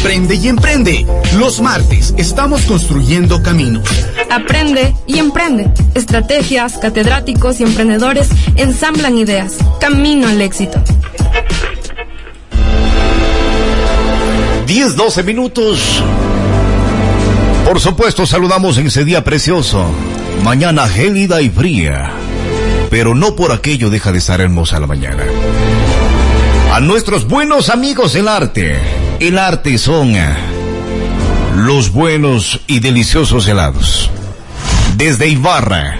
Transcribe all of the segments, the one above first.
Aprende y emprende. Los martes estamos construyendo caminos. Aprende y emprende. Estrategias, catedráticos y emprendedores ensamblan ideas. Camino al éxito. 10, 12 minutos. Por supuesto, saludamos en ese día precioso. Mañana gélida y fría. Pero no por aquello deja de estar hermosa la mañana. A nuestros buenos amigos del arte. El arte son eh, los buenos y deliciosos helados. Desde Ibarra.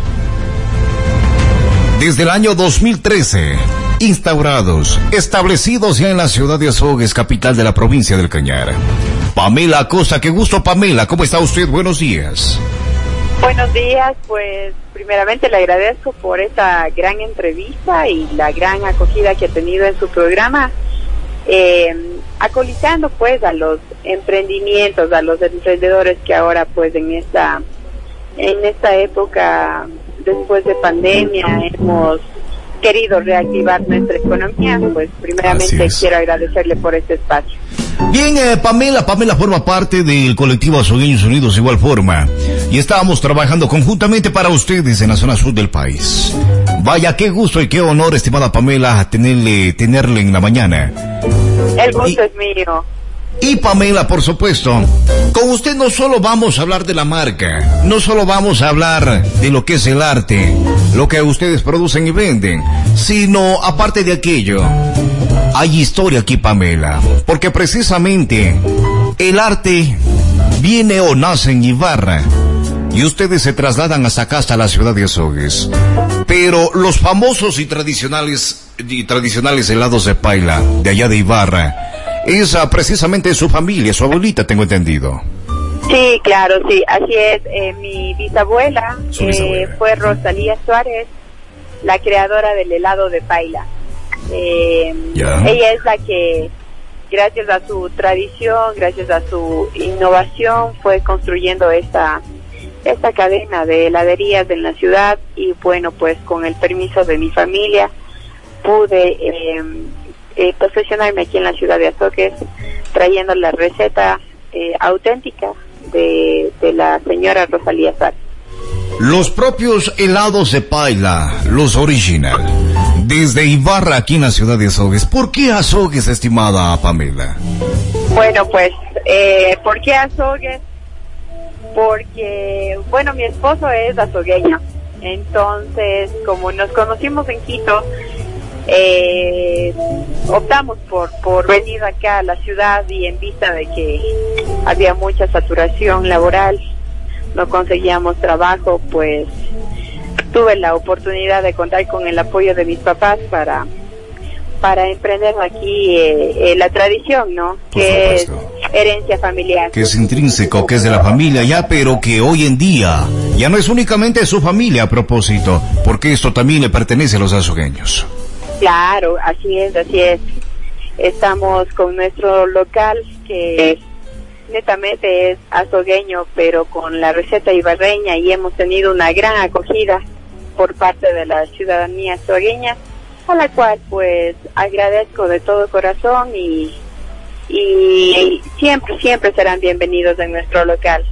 Desde el año 2013. Instaurados, establecidos ya en la ciudad de Azogues, capital de la provincia del Cañar. Pamela Acosta, qué gusto Pamela, ¿cómo está usted? Buenos días. Buenos días, pues primeramente le agradezco por esta gran entrevista y la gran acogida que ha tenido en su programa, eh, acolitando pues a los emprendimientos, a los emprendedores que ahora pues en esta en esta época después de pandemia hemos querido reactivar nuestra economía, pues primeramente quiero agradecerle por este espacio. Bien, eh, Pamela, Pamela forma parte del colectivo Azogueños Unidos de igual forma y estábamos trabajando conjuntamente para ustedes en la zona sur del país. Vaya, qué gusto y qué honor, estimada Pamela, tenerle, tenerle en la mañana. El gusto es mío. Y Pamela, por supuesto, con usted no solo vamos a hablar de la marca, no solo vamos a hablar de lo que es el arte, lo que ustedes producen y venden, sino aparte de aquello, hay historia aquí, Pamela, porque precisamente el arte viene o nace en Ibarra y ustedes se trasladan hasta acá, hasta la ciudad de Azogues. Pero los famosos y tradicionales, y tradicionales helados de paila de allá de Ibarra, es precisamente su familia, su abuelita, tengo entendido. Sí, claro, sí, así es. Eh, mi bisabuela, eh, fue Rosalía Suárez, la creadora del helado de paila. Eh, ella es la que, gracias a su tradición, gracias a su innovación, fue construyendo esta esta cadena de heladerías en la ciudad y bueno, pues con el permiso de mi familia pude eh, eh, profesionarme aquí en la ciudad de Azogues trayendo la receta eh, auténtica de, de, la señora Rosalía Sar. Los propios helados de paila, los original, desde Ibarra aquí en la ciudad de Azogues. ¿Por qué Azogues, estimada Pamela? Bueno, pues, eh, ¿por qué Azogues? Porque, bueno, mi esposo es azogueño. Entonces, como nos conocimos en Quito, eh, optamos por, por venir acá a la ciudad y en vista de que había mucha saturación laboral, no conseguíamos trabajo, pues tuve la oportunidad de contar con el apoyo de mis papás para para emprender aquí eh, eh, la tradición, ¿no? que es herencia familiar. Que es intrínseco, que es de la familia ya, pero que hoy en día ya no es únicamente su familia a propósito, porque esto también le pertenece a los azogueños. Claro, así es, así es. Estamos con nuestro local que netamente es azogueño, pero con la receta ibarreña y hemos tenido una gran acogida por parte de la ciudadanía azogueña, a la cual pues agradezco de todo corazón y, y siempre, siempre serán bienvenidos en nuestro local.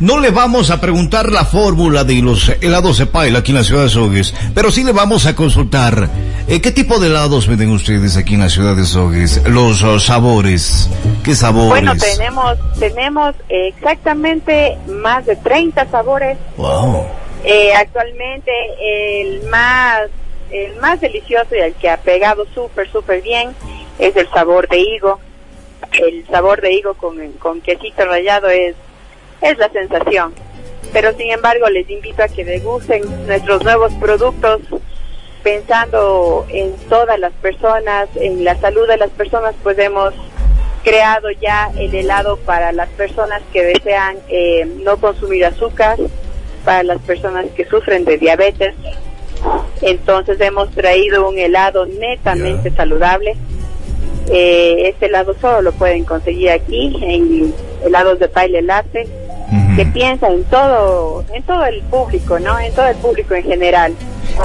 No le vamos a preguntar la fórmula de los helados de paila aquí en la ciudad de Sogues, pero sí le vamos a consultar eh, qué tipo de helados venden ustedes aquí en la ciudad de Sogues, los oh, sabores, qué sabores. Bueno, tenemos tenemos exactamente más de 30 sabores. Wow. Eh, actualmente el más el más delicioso y el que ha pegado súper súper bien es el sabor de higo. El sabor de higo con, con quesito rallado es es la sensación. Pero sin embargo les invito a que degusten nuestros nuevos productos pensando en todas las personas, en la salud de las personas, pues hemos creado ya el helado para las personas que desean eh, no consumir azúcar, para las personas que sufren de diabetes. Entonces hemos traído un helado netamente saludable. Eh, este helado solo lo pueden conseguir aquí en helados de Paile Latte que piensa en todo, en todo el público, ¿no? En todo el público en general.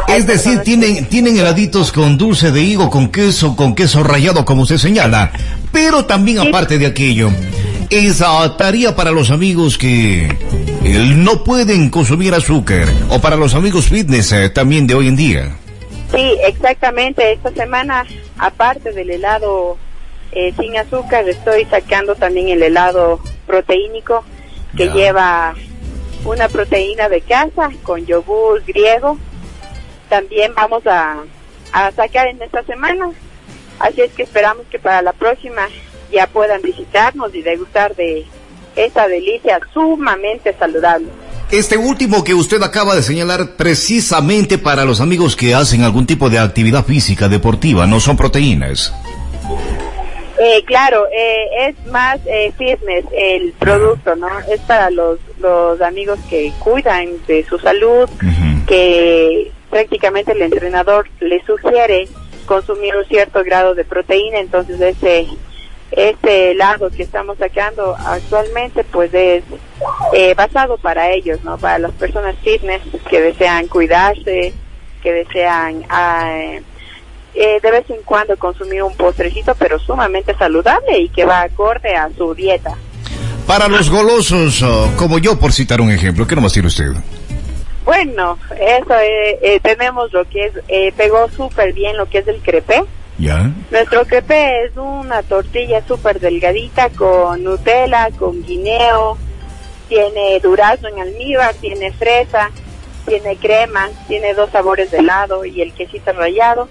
Es decir, tienen, tienen heladitos con dulce de higo, con queso, con queso rallado, como usted señala. Pero también aparte de aquello, esa tarea para los amigos que eh, no pueden consumir azúcar o para los amigos fitness eh, también de hoy en día. Sí, exactamente. Esta semana, aparte del helado eh, sin azúcar, estoy sacando también el helado proteínico que lleva una proteína de casa con yogur griego. También vamos a, a sacar en esta semana. Así es que esperamos que para la próxima ya puedan visitarnos y degustar de esta delicia sumamente saludable. Este último que usted acaba de señalar precisamente para los amigos que hacen algún tipo de actividad física deportiva, no son proteínas. Eh, claro, eh, es más eh, fitness el producto, ¿no? Es para los, los amigos que cuidan de su salud, que prácticamente el entrenador le sugiere consumir un cierto grado de proteína, entonces ese este helado que estamos sacando actualmente pues es eh, basado para ellos, ¿no? Para las personas fitness que desean cuidarse, que desean ah, eh, de vez en cuando consumir un postrecito, pero sumamente saludable y que va acorde a su dieta. Para los golosos, oh, como yo, por citar un ejemplo, ¿qué nomás tiene usted? Bueno, eso eh, tenemos lo que es, pegó súper bien lo que es el crepé nuestro crepe es una tortilla súper delgadita con Nutella, con guineo, tiene durazno en almíbar, tiene fresa, tiene crema, tiene dos sabores de helado y el quesito rallado.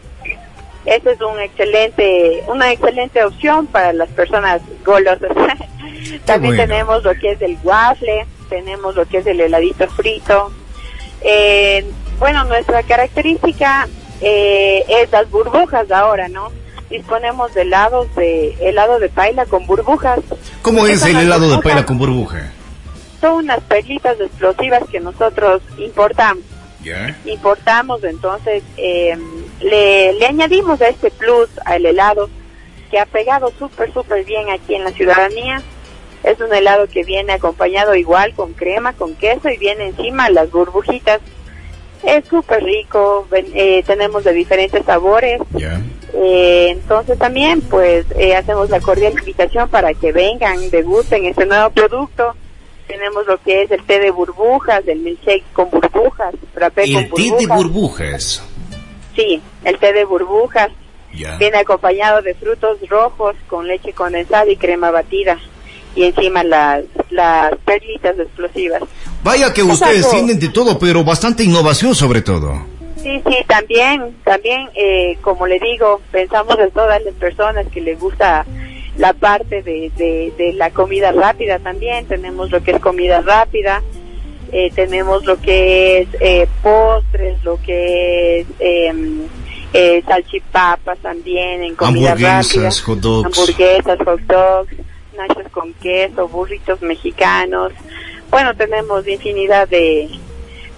Esa es un excelente, una excelente opción para las personas golosas. También tenemos lo que es el waffle, tenemos lo que es el heladito frito. Eh, bueno, nuestra característica eh, es las burbujas ahora, ¿no? Disponemos de helados de helado de paila con burbujas. ¿Cómo es el helado de paila con burbuja? Son unas perlitas explosivas que nosotros importamos. Importamos, entonces em, le, le añadimos a este plus al helado que ha pegado súper, súper bien aquí en la ciudadanía. Es un helado que viene acompañado igual con crema, con queso y viene encima las burbujitas es súper rico, eh, tenemos de diferentes sabores. Eh, entonces también pues eh, hacemos la cordial invitación para que vengan, degusten este nuevo producto. Tenemos lo que es el té de burbujas, el milkshake con burbujas, frappé ¿El té de burbujas? Sí, el té de burbujas. Viene acompañado de frutos rojos con leche condensada y crema batida y encima las, las perlitas explosivas. Vaya que ustedes tienen de todo, pero bastante innovación sobre todo. Sí, sí, también, también, eh, como le digo, pensamos en todas las personas que les gusta la parte de, de, la comida rápida también, tenemos lo que es comida rápida, eh, tenemos lo que es eh, postres, lo que es em, eh, salchipapas también en comida hamburguesas, hot dogs. hamburguesas, hot dogs, nachos con queso, burritos mexicanos. Bueno, tenemos infinidad de,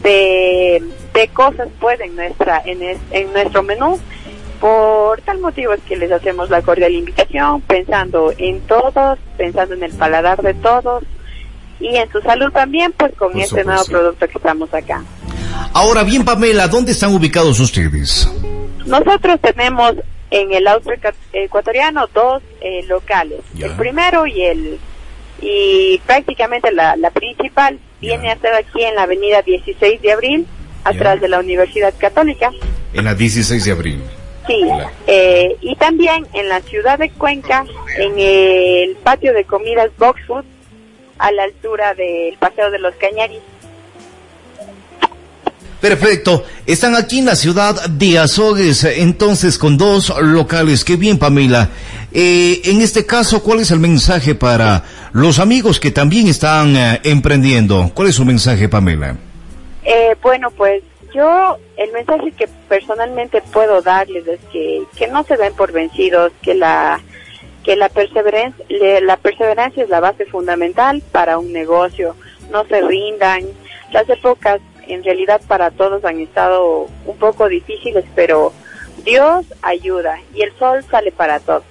de, cosas pues en, nuestra, en, en nuestro menú. Por tal motivo es que les hacemos la cordial invitación, pensando en todos, pensando en el paladar de todos y en su salud también, pues con este nuevo producto que estamos acá. Ahora bien, Pamela, ¿dónde están ubicados ustedes? Nosotros tenemos en el austro ecuatoriano dos eh, locales, el primero y el y prácticamente la, principal viene a ser aquí en la avenida 16 de abril, atrás de la Universidad Católica. En la 16 de abril. Sí, eh, y también en la ciudad de Cuenca, en el patio de comidas Box Food, a la altura del Paseo de los Cañaris. Perfecto. Están aquí en la ciudad de Azogues, entonces con dos locales. Qué bien, Pamela. Eh, en este caso, ¿cuál es el mensaje para los amigos que también están eh, emprendiendo? ¿Cuál es su mensaje, Pamela? Eh, bueno, pues yo el mensaje que personalmente puedo darles es que, que no se den por vencidos, que la que la perseverancia, la perseverancia es la base fundamental para un negocio. No se rindan. Las épocas en realidad para todos han estado un poco difíciles, pero Dios ayuda y el sol sale para todos.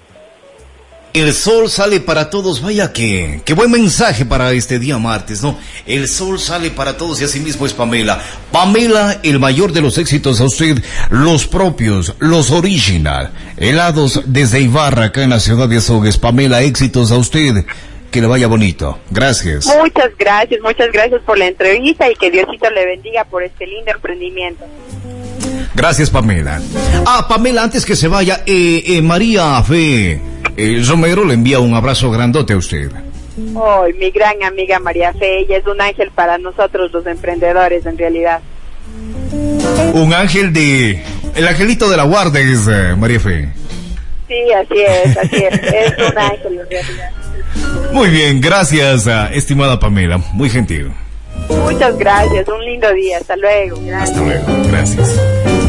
El sol sale para todos, vaya que, qué buen mensaje para este día martes, ¿no? El sol sale para todos y así mismo es Pamela. Pamela, el mayor de los éxitos a usted, los propios, los original, helados desde Ibarra, acá en la ciudad de Azogues. Pamela, éxitos a usted que le vaya bonito. Gracias. Muchas gracias, muchas gracias por la entrevista y que Diosito le bendiga por este lindo emprendimiento. Gracias, Pamela. Ah, Pamela, antes que se vaya, eh, eh, María Fe eh, Romero le envía un abrazo grandote a usted. Oh, mi gran amiga María Fe, ella es un ángel para nosotros los emprendedores en realidad. Un ángel de... El angelito de la guardia es eh, María Fe. Sí, así es, así es. Es un ángel en realidad. Muy bien, gracias, ah, estimada Pamela. Muy gentil. Muchas gracias, un lindo día. Hasta luego. Gracias. Hasta luego, gracias.